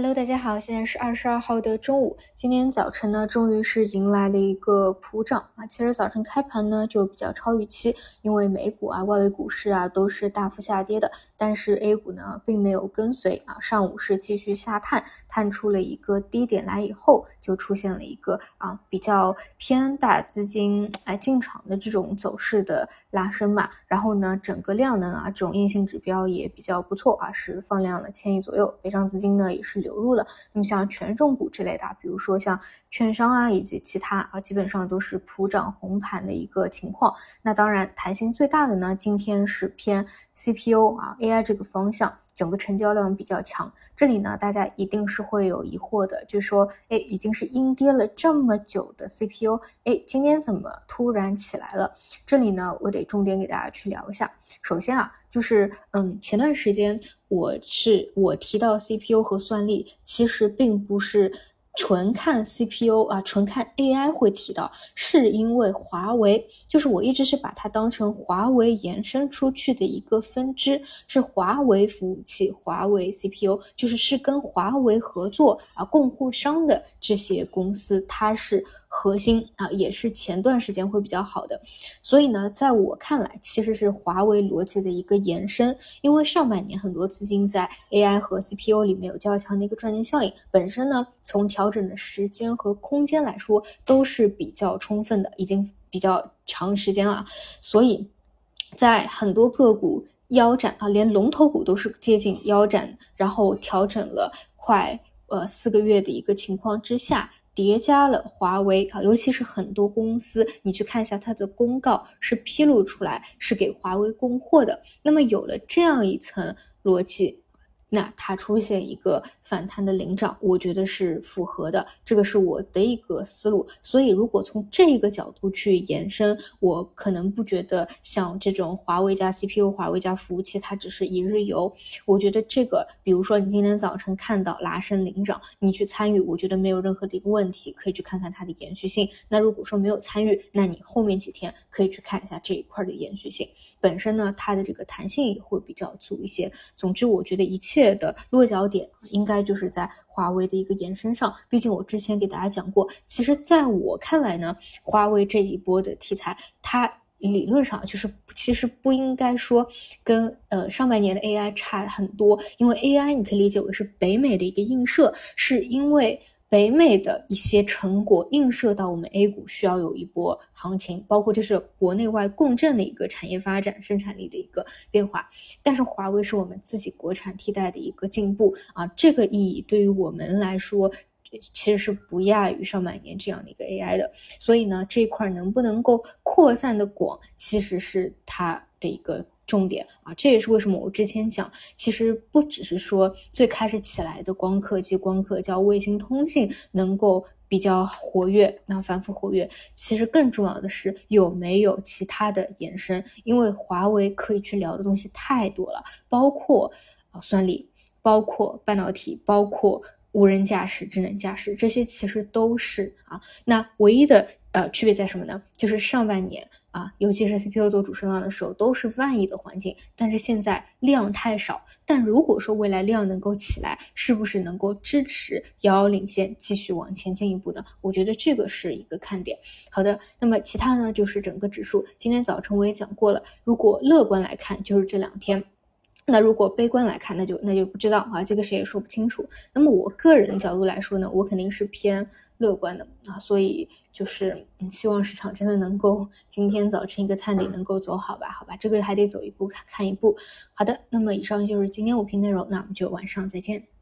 Hello，大家好，现在是二十二号的中午。今天早晨呢，终于是迎来了一个普涨啊。其实早晨开盘呢就比较超预期，因为美股啊、外围股市啊都是大幅下跌的，但是 A 股呢并没有跟随啊。上午是继续下探，探出了一个低点来以后，就出现了一个啊比较偏大资金哎进场的这种走势的拉升嘛。然后呢，整个量能啊这种硬性指标也比较不错啊，是放量了千亿左右，北上资金呢也是。流入了，那么像权重股之类的，比如说像券商啊，以及其他啊，基本上都是普涨红盘的一个情况。那当然，弹性最大的呢，今天是偏 CPU 啊 AI 这个方向，整个成交量比较强。这里呢，大家一定是会有疑惑的，就是说，哎，已经是阴跌了这么久的 CPU，哎，今天怎么突然起来了？这里呢，我得重点给大家去聊一下。首先啊，就是嗯，前段时间。我是我提到 CPU 和算力，其实并不是纯看 CPU 啊，纯看 AI 会提到，是因为华为，就是我一直是把它当成华为延伸出去的一个分支，是华为服务器、华为 CPU，就是是跟华为合作啊，供货商的这些公司，它是。核心啊，也是前段时间会比较好的，所以呢，在我看来，其实是华为逻辑的一个延伸。因为上半年很多资金在 AI 和 CPU 里面有较强的一个赚钱效应，本身呢，从调整的时间和空间来说都是比较充分的，已经比较长时间了。所以，在很多个股腰斩啊，连龙头股都是接近腰斩，然后调整了快呃四个月的一个情况之下。叠加了华为啊，尤其是很多公司，你去看一下它的公告，是披露出来是给华为供货的。那么有了这样一层逻辑。那它出现一个反弹的领涨，我觉得是符合的，这个是我的一个思路。所以如果从这个角度去延伸，我可能不觉得像这种华为加 CPU、华为加服务器，它只是一日游。我觉得这个，比如说你今天早晨看到拉升领涨，你去参与，我觉得没有任何的一个问题，可以去看看它的延续性。那如果说没有参与，那你后面几天可以去看一下这一块的延续性，本身呢，它的这个弹性也会比较足一些。总之，我觉得一切。切的落脚点应该就是在华为的一个延伸上，毕竟我之前给大家讲过，其实在我看来呢，华为这一波的题材，它理论上就是其实不应该说跟呃上半年的 AI 差很多，因为 AI 你可以理解为是北美的一个映射，是因为。北美的一些成果映射到我们 A 股，需要有一波行情，包括这是国内外共振的一个产业发展、生产力的一个变化。但是华为是我们自己国产替代的一个进步啊，这个意义对于我们来说，其实是不亚于上半年这样的一个 AI 的。所以呢，这一块能不能够扩散的广，其实是它的一个。重点啊，这也是为什么我之前讲，其实不只是说最开始起来的光刻机、光刻叫卫星通信能够比较活跃，那反复活跃，其实更重要的是有没有其他的延伸，因为华为可以去聊的东西太多了，包括啊算力，包括半导体，包括无人驾驶、智能驾驶，这些其实都是啊，那唯一的。呃，区别在什么呢？就是上半年啊，尤其是 CPU 做主升浪的时候，都是万亿的环境，但是现在量太少。但如果说未来量能够起来，是不是能够支持遥遥领先，继续往前进一步呢？我觉得这个是一个看点。好的，那么其他呢，就是整个指数。今天早晨我也讲过了，如果乐观来看，就是这两天。那如果悲观来看，那就那就不知道啊，这个谁也说不清楚。那么我个人的角度来说呢，我肯定是偏乐观的啊，所以就是希望市场真的能够今天早晨一个探底能够走好吧，好吧，这个还得走一步看看一步。好的，那么以上就是今天五评内容，那我们就晚上再见。